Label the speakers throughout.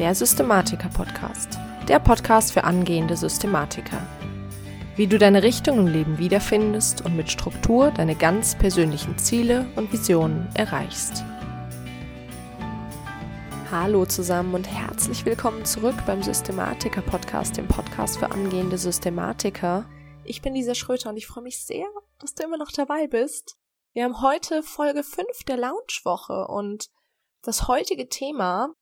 Speaker 1: der Systematiker-Podcast. Der Podcast für angehende Systematiker. Wie du deine Richtung im Leben wiederfindest und mit Struktur deine ganz persönlichen Ziele und Visionen erreichst. Hallo zusammen und herzlich willkommen zurück beim Systematiker-Podcast, dem Podcast für angehende Systematiker. Ich bin Lisa Schröter und ich freue mich sehr, dass du immer noch dabei bist. Wir haben heute Folge 5 der Launchwoche und das heutige Thema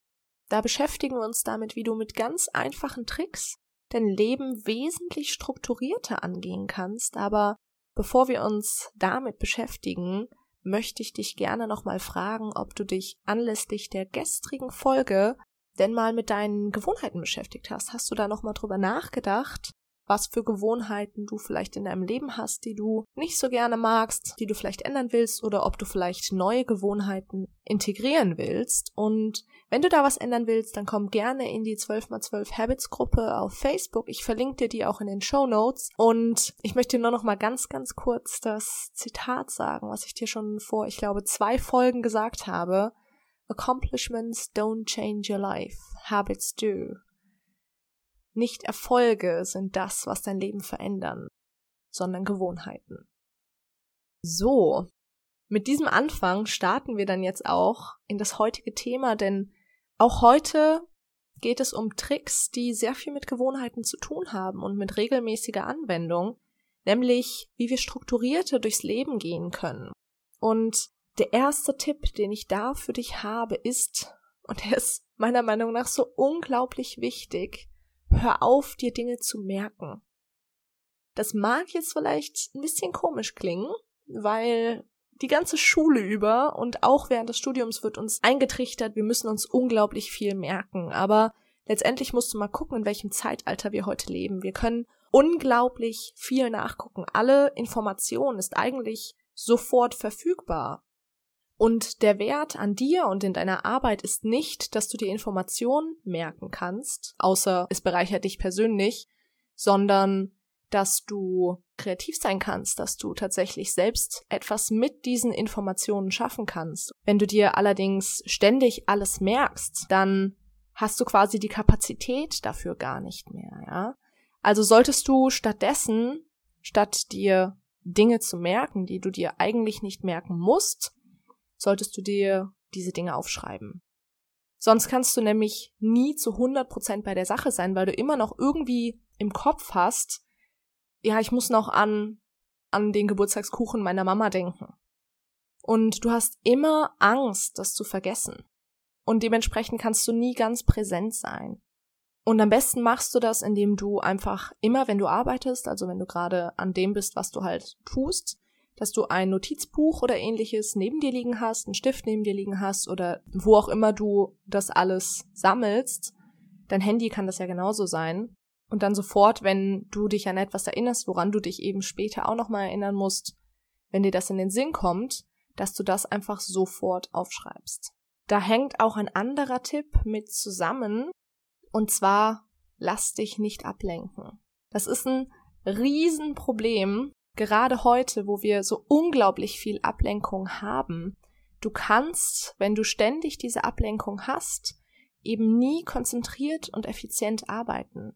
Speaker 1: da beschäftigen wir uns damit, wie du mit ganz einfachen Tricks dein Leben wesentlich strukturierter angehen kannst. Aber bevor wir uns damit beschäftigen, möchte ich dich gerne nochmal fragen, ob du dich anlässlich der gestrigen Folge denn mal mit deinen Gewohnheiten beschäftigt hast. Hast du da nochmal drüber nachgedacht, was für Gewohnheiten du vielleicht in deinem Leben hast, die du nicht so gerne magst, die du vielleicht ändern willst oder ob du vielleicht neue Gewohnheiten integrieren willst. Und wenn du da was ändern willst, dann komm gerne in die 12x12 Habits Gruppe auf Facebook. Ich verlinke dir die auch in den Show Notes. Und ich möchte nur noch mal ganz, ganz kurz das Zitat sagen, was ich dir schon vor, ich glaube, zwei Folgen gesagt habe. Accomplishments don't change your life. Habits do. Nicht Erfolge sind das, was dein Leben verändern, sondern Gewohnheiten. So, mit diesem Anfang starten wir dann jetzt auch in das heutige Thema, denn auch heute geht es um Tricks, die sehr viel mit Gewohnheiten zu tun haben und mit regelmäßiger Anwendung, nämlich wie wir strukturierter durchs Leben gehen können. Und der erste Tipp, den ich da für dich habe, ist, und er ist meiner Meinung nach so unglaublich wichtig, hör auf, dir Dinge zu merken. Das mag jetzt vielleicht ein bisschen komisch klingen, weil die ganze Schule über und auch während des Studiums wird uns eingetrichtert, wir müssen uns unglaublich viel merken. Aber letztendlich musst du mal gucken, in welchem Zeitalter wir heute leben. Wir können unglaublich viel nachgucken. Alle Information ist eigentlich sofort verfügbar. Und der Wert an dir und in deiner Arbeit ist nicht, dass du die Information merken kannst, außer es bereichert dich persönlich, sondern dass du kreativ sein kannst, dass du tatsächlich selbst etwas mit diesen Informationen schaffen kannst. Wenn du dir allerdings ständig alles merkst, dann hast du quasi die Kapazität dafür gar nicht mehr, ja? Also solltest du stattdessen, statt dir Dinge zu merken, die du dir eigentlich nicht merken musst, solltest du dir diese Dinge aufschreiben. Sonst kannst du nämlich nie zu 100% bei der Sache sein, weil du immer noch irgendwie im Kopf hast, ja, ich muss noch an, an den Geburtstagskuchen meiner Mama denken. Und du hast immer Angst, das zu vergessen. Und dementsprechend kannst du nie ganz präsent sein. Und am besten machst du das, indem du einfach immer, wenn du arbeitest, also wenn du gerade an dem bist, was du halt tust, dass du ein Notizbuch oder ähnliches neben dir liegen hast, einen Stift neben dir liegen hast oder wo auch immer du das alles sammelst. Dein Handy kann das ja genauso sein. Und dann sofort, wenn du dich an etwas erinnerst, woran du dich eben später auch nochmal erinnern musst, wenn dir das in den Sinn kommt, dass du das einfach sofort aufschreibst. Da hängt auch ein anderer Tipp mit zusammen, und zwar lass dich nicht ablenken. Das ist ein Riesenproblem, gerade heute, wo wir so unglaublich viel Ablenkung haben, du kannst, wenn du ständig diese Ablenkung hast, eben nie konzentriert und effizient arbeiten.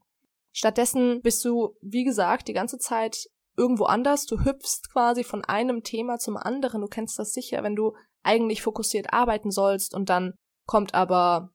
Speaker 1: Stattdessen bist du, wie gesagt, die ganze Zeit irgendwo anders. Du hüpfst quasi von einem Thema zum anderen. Du kennst das sicher, wenn du eigentlich fokussiert arbeiten sollst und dann kommt aber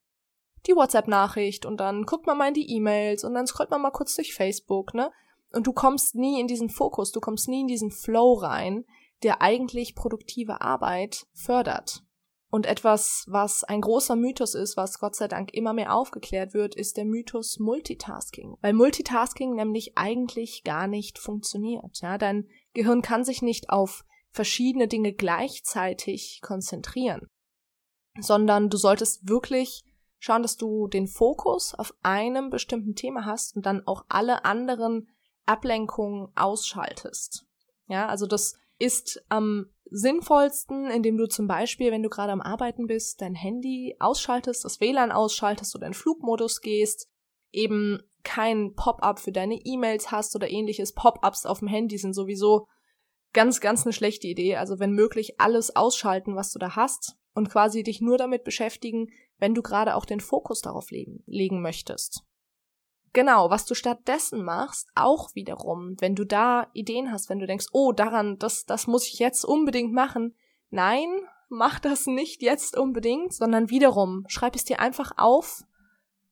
Speaker 1: die WhatsApp-Nachricht und dann guckt man mal in die E-Mails und dann scrollt man mal kurz durch Facebook, ne? Und du kommst nie in diesen Fokus, du kommst nie in diesen Flow rein, der eigentlich produktive Arbeit fördert. Und etwas, was ein großer Mythos ist, was Gott sei Dank immer mehr aufgeklärt wird, ist der Mythos Multitasking. Weil Multitasking nämlich eigentlich gar nicht funktioniert. Ja, dein Gehirn kann sich nicht auf verschiedene Dinge gleichzeitig konzentrieren, sondern du solltest wirklich schauen, dass du den Fokus auf einem bestimmten Thema hast und dann auch alle anderen Ablenkungen ausschaltest. Ja, also das ist am sinnvollsten, indem du zum Beispiel, wenn du gerade am Arbeiten bist, dein Handy ausschaltest, das WLAN ausschaltest oder in Flugmodus gehst, eben kein Pop-up für deine E-Mails hast oder ähnliches. Pop-ups auf dem Handy sind sowieso ganz, ganz eine schlechte Idee. Also wenn möglich alles ausschalten, was du da hast und quasi dich nur damit beschäftigen, wenn du gerade auch den Fokus darauf legen, legen möchtest. Genau, was du stattdessen machst, auch wiederum, wenn du da Ideen hast, wenn du denkst, oh, daran, das, das muss ich jetzt unbedingt machen. Nein, mach das nicht jetzt unbedingt, sondern wiederum, schreib es dir einfach auf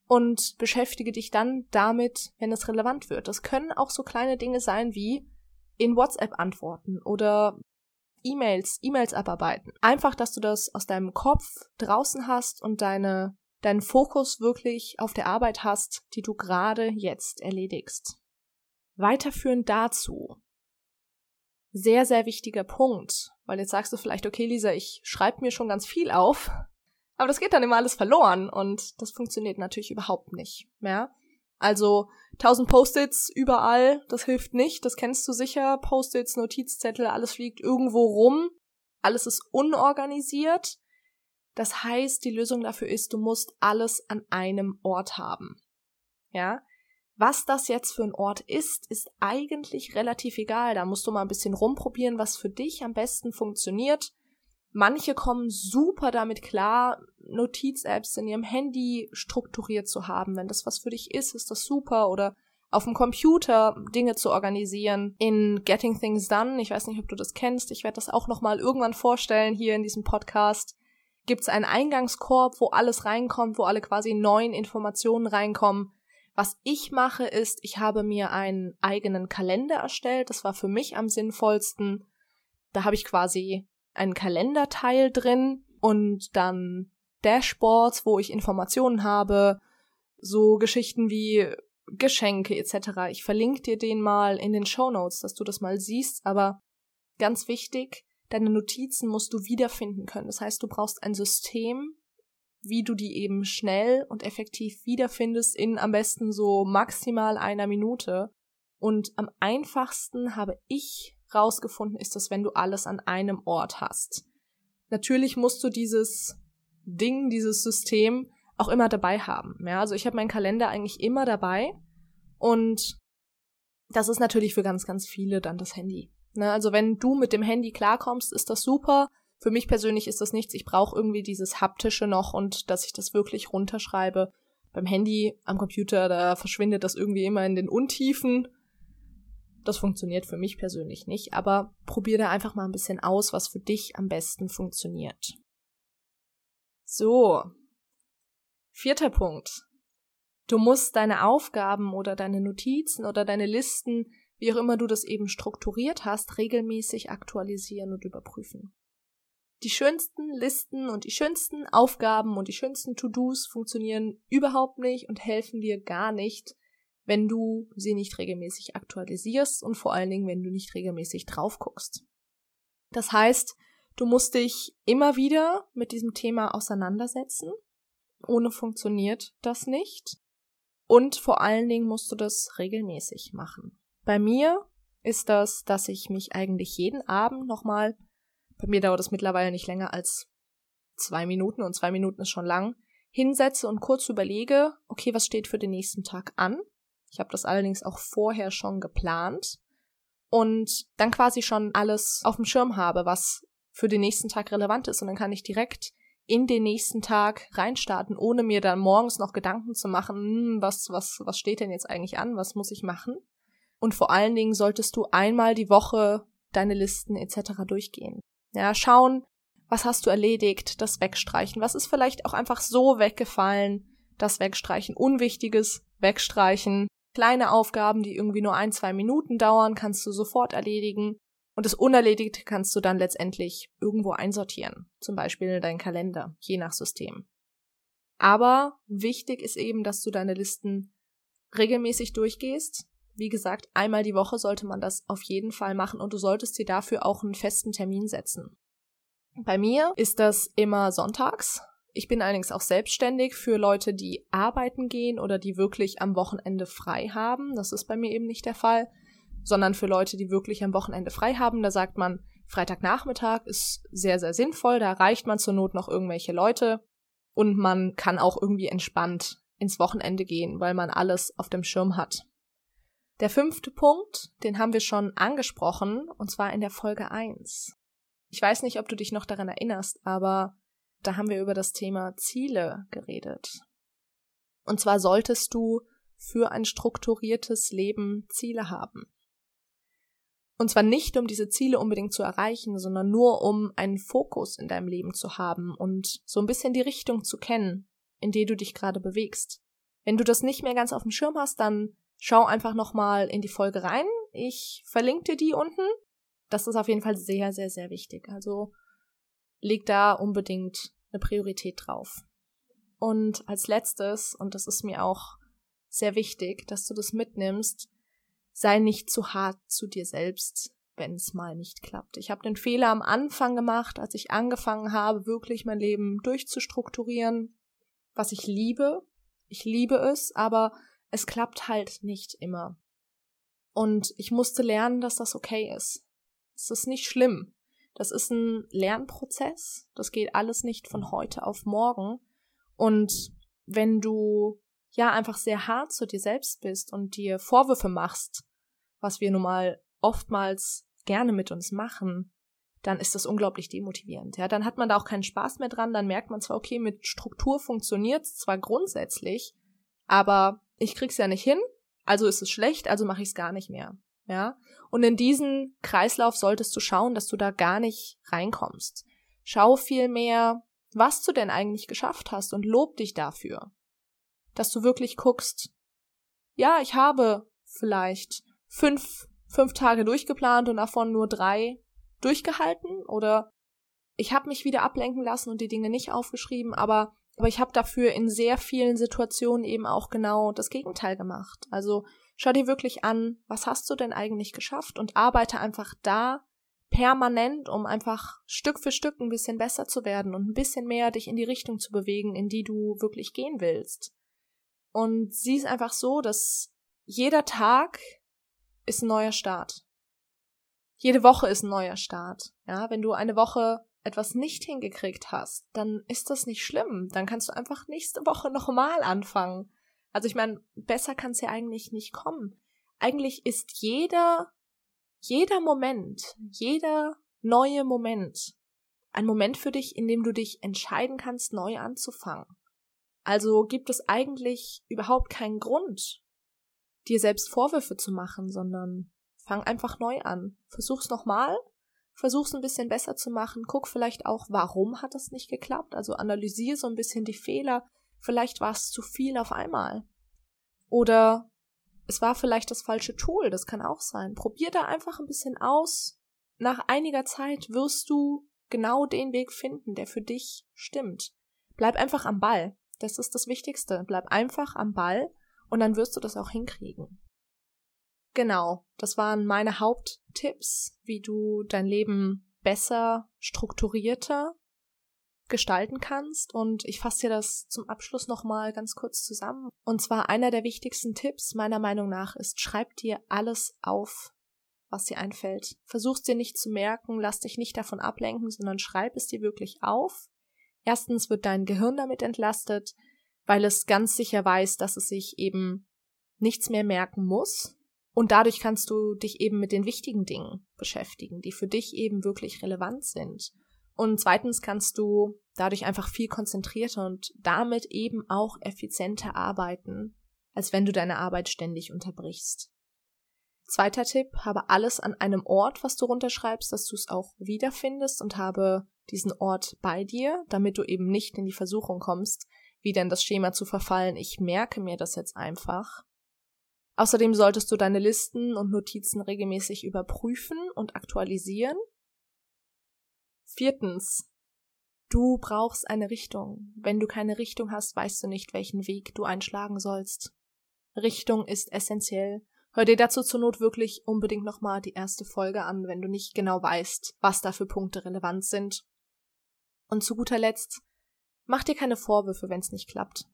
Speaker 1: und beschäftige dich dann damit, wenn es relevant wird. Das können auch so kleine Dinge sein wie in WhatsApp antworten oder E-Mails, E-Mails abarbeiten. Einfach, dass du das aus deinem Kopf draußen hast und deine, deinen Fokus wirklich auf der Arbeit hast, die du gerade jetzt erledigst. Weiterführend dazu. Sehr, sehr wichtiger Punkt, weil jetzt sagst du vielleicht, okay, Lisa, ich schreibe mir schon ganz viel auf, aber das geht dann immer alles verloren und das funktioniert natürlich überhaupt nicht. Ja? Also tausend Post-its überall, das hilft nicht, das kennst du sicher. Post-its, Notizzettel, alles fliegt irgendwo rum, alles ist unorganisiert. Das heißt, die Lösung dafür ist, du musst alles an einem Ort haben. Ja? Was das jetzt für ein Ort ist, ist eigentlich relativ egal. Da musst du mal ein bisschen rumprobieren, was für dich am besten funktioniert. Manche kommen super damit klar, Notiz-Apps in ihrem Handy strukturiert zu haben. Wenn das was für dich ist, ist das super. Oder auf dem Computer Dinge zu organisieren. In Getting Things Done, ich weiß nicht, ob du das kennst, ich werde das auch nochmal irgendwann vorstellen hier in diesem Podcast, gibt es einen Eingangskorb, wo alles reinkommt, wo alle quasi neuen Informationen reinkommen. Was ich mache, ist, ich habe mir einen eigenen Kalender erstellt. Das war für mich am sinnvollsten. Da habe ich quasi einen Kalenderteil drin und dann Dashboards, wo ich Informationen habe, so Geschichten wie Geschenke etc. Ich verlinke dir den mal in den Show Notes, dass du das mal siehst, aber ganz wichtig, deine Notizen musst du wiederfinden können. Das heißt, du brauchst ein System, wie du die eben schnell und effektiv wiederfindest in am besten so maximal einer Minute. Und am einfachsten habe ich rausgefunden, ist das, wenn du alles an einem Ort hast. Natürlich musst du dieses Ding, dieses System auch immer dabei haben. Ja, also ich habe meinen Kalender eigentlich immer dabei und das ist natürlich für ganz, ganz viele dann das Handy. Ne? Also wenn du mit dem Handy klarkommst, ist das super. Für mich persönlich ist das nichts. Ich brauche irgendwie dieses haptische noch und dass ich das wirklich runterschreibe. Beim Handy am Computer, da verschwindet das irgendwie immer in den Untiefen das funktioniert für mich persönlich nicht, aber probier da einfach mal ein bisschen aus, was für dich am besten funktioniert. So. Vierter Punkt. Du musst deine Aufgaben oder deine Notizen oder deine Listen, wie auch immer du das eben strukturiert hast, regelmäßig aktualisieren und überprüfen. Die schönsten Listen und die schönsten Aufgaben und die schönsten To-Dos funktionieren überhaupt nicht und helfen dir gar nicht, wenn du sie nicht regelmäßig aktualisierst und vor allen Dingen, wenn du nicht regelmäßig drauf guckst. Das heißt, du musst dich immer wieder mit diesem Thema auseinandersetzen. Ohne funktioniert das nicht. Und vor allen Dingen musst du das regelmäßig machen. Bei mir ist das, dass ich mich eigentlich jeden Abend nochmal, bei mir dauert es mittlerweile nicht länger als zwei Minuten und zwei Minuten ist schon lang, hinsetze und kurz überlege, okay, was steht für den nächsten Tag an? Ich habe das allerdings auch vorher schon geplant und dann quasi schon alles auf dem Schirm habe, was für den nächsten Tag relevant ist. Und dann kann ich direkt in den nächsten Tag reinstarten, ohne mir dann morgens noch Gedanken zu machen, hm, was, was, was steht denn jetzt eigentlich an, was muss ich machen? Und vor allen Dingen solltest du einmal die Woche deine Listen etc. durchgehen. Ja, schauen, was hast du erledigt, das wegstreichen, was ist vielleicht auch einfach so weggefallen, das wegstreichen, Unwichtiges wegstreichen, Kleine Aufgaben, die irgendwie nur ein, zwei Minuten dauern, kannst du sofort erledigen. Und das Unerledigte kannst du dann letztendlich irgendwo einsortieren. Zum Beispiel in deinen Kalender, je nach System. Aber wichtig ist eben, dass du deine Listen regelmäßig durchgehst. Wie gesagt, einmal die Woche sollte man das auf jeden Fall machen und du solltest dir dafür auch einen festen Termin setzen. Bei mir ist das immer sonntags. Ich bin allerdings auch selbstständig für Leute, die arbeiten gehen oder die wirklich am Wochenende frei haben. Das ist bei mir eben nicht der Fall, sondern für Leute, die wirklich am Wochenende frei haben. Da sagt man, Freitagnachmittag ist sehr, sehr sinnvoll. Da erreicht man zur Not noch irgendwelche Leute und man kann auch irgendwie entspannt ins Wochenende gehen, weil man alles auf dem Schirm hat. Der fünfte Punkt, den haben wir schon angesprochen, und zwar in der Folge 1. Ich weiß nicht, ob du dich noch daran erinnerst, aber da haben wir über das Thema Ziele geredet. Und zwar solltest du für ein strukturiertes Leben Ziele haben. Und zwar nicht, um diese Ziele unbedingt zu erreichen, sondern nur, um einen Fokus in deinem Leben zu haben und so ein bisschen die Richtung zu kennen, in die du dich gerade bewegst. Wenn du das nicht mehr ganz auf dem Schirm hast, dann schau einfach nochmal in die Folge rein. Ich verlinke dir die unten. Das ist auf jeden Fall sehr, sehr, sehr wichtig. Also leg da unbedingt eine Priorität drauf. Und als letztes, und das ist mir auch sehr wichtig, dass du das mitnimmst, sei nicht zu hart zu dir selbst, wenn es mal nicht klappt. Ich habe den Fehler am Anfang gemacht, als ich angefangen habe, wirklich mein Leben durchzustrukturieren, was ich liebe. Ich liebe es, aber es klappt halt nicht immer. Und ich musste lernen, dass das okay ist. Es ist nicht schlimm. Das ist ein Lernprozess. Das geht alles nicht von heute auf morgen. Und wenn du ja einfach sehr hart zu dir selbst bist und dir Vorwürfe machst, was wir nun mal oftmals gerne mit uns machen, dann ist das unglaublich demotivierend. Ja, dann hat man da auch keinen Spaß mehr dran, dann merkt man zwar, okay, mit Struktur funktioniert es zwar grundsätzlich, aber ich krieg's ja nicht hin, also ist es schlecht, also mache ich es gar nicht mehr. Ja? Und in diesen Kreislauf solltest du schauen, dass du da gar nicht reinkommst. Schau vielmehr, was du denn eigentlich geschafft hast und lob dich dafür. Dass du wirklich guckst, ja, ich habe vielleicht fünf, fünf Tage durchgeplant und davon nur drei durchgehalten oder ich habe mich wieder ablenken lassen und die Dinge nicht aufgeschrieben, aber aber ich habe dafür in sehr vielen Situationen eben auch genau das Gegenteil gemacht. Also schau dir wirklich an, was hast du denn eigentlich geschafft und arbeite einfach da permanent, um einfach Stück für Stück ein bisschen besser zu werden und ein bisschen mehr dich in die Richtung zu bewegen, in die du wirklich gehen willst. Und sieh es einfach so, dass jeder Tag ist ein neuer Start. Jede Woche ist ein neuer Start. Ja, wenn du eine Woche etwas nicht hingekriegt hast, dann ist das nicht schlimm. Dann kannst du einfach nächste Woche nochmal anfangen. Also ich meine, besser kann es ja eigentlich nicht kommen. Eigentlich ist jeder, jeder Moment, jeder neue Moment ein Moment für dich, in dem du dich entscheiden kannst, neu anzufangen. Also gibt es eigentlich überhaupt keinen Grund, dir selbst Vorwürfe zu machen, sondern fang einfach neu an. Versuch's nochmal versuch's ein bisschen besser zu machen. Guck vielleicht auch, warum hat das nicht geklappt? Also analysiere so ein bisschen die Fehler. Vielleicht war es zu viel auf einmal. Oder es war vielleicht das falsche Tool, das kann auch sein. Probier da einfach ein bisschen aus. Nach einiger Zeit wirst du genau den Weg finden, der für dich stimmt. Bleib einfach am Ball. Das ist das Wichtigste. Bleib einfach am Ball und dann wirst du das auch hinkriegen. Genau, das waren meine Haupttipps, wie du dein Leben besser, strukturierter gestalten kannst. Und ich fasse dir das zum Abschluss nochmal ganz kurz zusammen. Und zwar einer der wichtigsten Tipps meiner Meinung nach ist, schreib dir alles auf, was dir einfällt. Versuch's dir nicht zu merken, lass dich nicht davon ablenken, sondern schreib es dir wirklich auf. Erstens wird dein Gehirn damit entlastet, weil es ganz sicher weiß, dass es sich eben nichts mehr merken muss, und dadurch kannst du dich eben mit den wichtigen Dingen beschäftigen, die für dich eben wirklich relevant sind. Und zweitens kannst du dadurch einfach viel konzentrierter und damit eben auch effizienter arbeiten, als wenn du deine Arbeit ständig unterbrichst. Zweiter Tipp, habe alles an einem Ort, was du runterschreibst, dass du es auch wiederfindest und habe diesen Ort bei dir, damit du eben nicht in die Versuchung kommst, wieder in das Schema zu verfallen. Ich merke mir das jetzt einfach. Außerdem solltest du deine Listen und Notizen regelmäßig überprüfen und aktualisieren. Viertens. Du brauchst eine Richtung. Wenn du keine Richtung hast, weißt du nicht, welchen Weg du einschlagen sollst. Richtung ist essentiell. Hör dir dazu zur Not wirklich unbedingt nochmal die erste Folge an, wenn du nicht genau weißt, was da für Punkte relevant sind. Und zu guter Letzt, mach dir keine Vorwürfe, wenn es nicht klappt.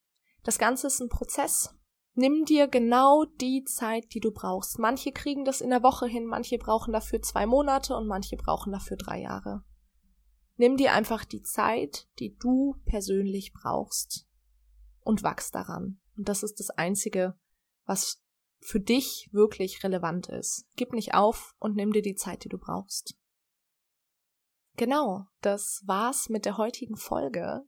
Speaker 1: Das Ganze ist ein Prozess Nimm dir genau die Zeit, die du brauchst. Manche kriegen das in der Woche hin, manche brauchen dafür zwei Monate und manche brauchen dafür drei Jahre. Nimm dir einfach die Zeit, die du persönlich brauchst und wachs daran. Und das ist das Einzige, was für dich wirklich relevant ist. Gib nicht auf und nimm dir die Zeit, die du brauchst. Genau, das war's mit der heutigen Folge.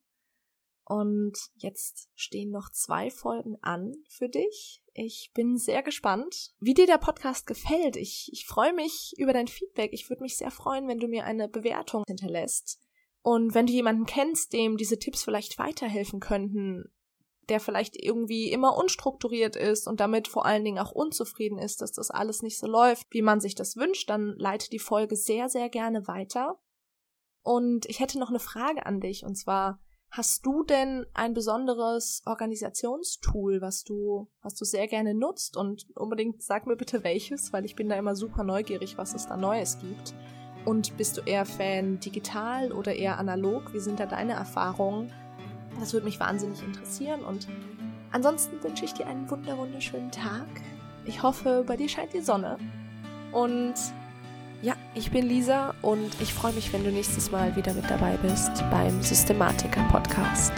Speaker 1: Und jetzt stehen noch zwei Folgen an für dich. Ich bin sehr gespannt, wie dir der Podcast gefällt. Ich, ich freue mich über dein Feedback. Ich würde mich sehr freuen, wenn du mir eine Bewertung hinterlässt. Und wenn du jemanden kennst, dem diese Tipps vielleicht weiterhelfen könnten, der vielleicht irgendwie immer unstrukturiert ist und damit vor allen Dingen auch unzufrieden ist, dass das alles nicht so läuft, wie man sich das wünscht, dann leite die Folge sehr, sehr gerne weiter. Und ich hätte noch eine Frage an dich, und zwar, Hast du denn ein besonderes Organisationstool, was du, was du sehr gerne nutzt? Und unbedingt sag mir bitte welches, weil ich bin da immer super neugierig, was es da Neues gibt. Und bist du eher Fan digital oder eher analog? Wie sind da deine Erfahrungen? Das würde mich wahnsinnig interessieren. Und ansonsten wünsche ich dir einen wunder wunderschönen Tag. Ich hoffe, bei dir scheint die Sonne. Und ja, ich bin Lisa und ich freue mich, wenn du nächstes Mal wieder mit dabei bist beim Systematiker Podcast.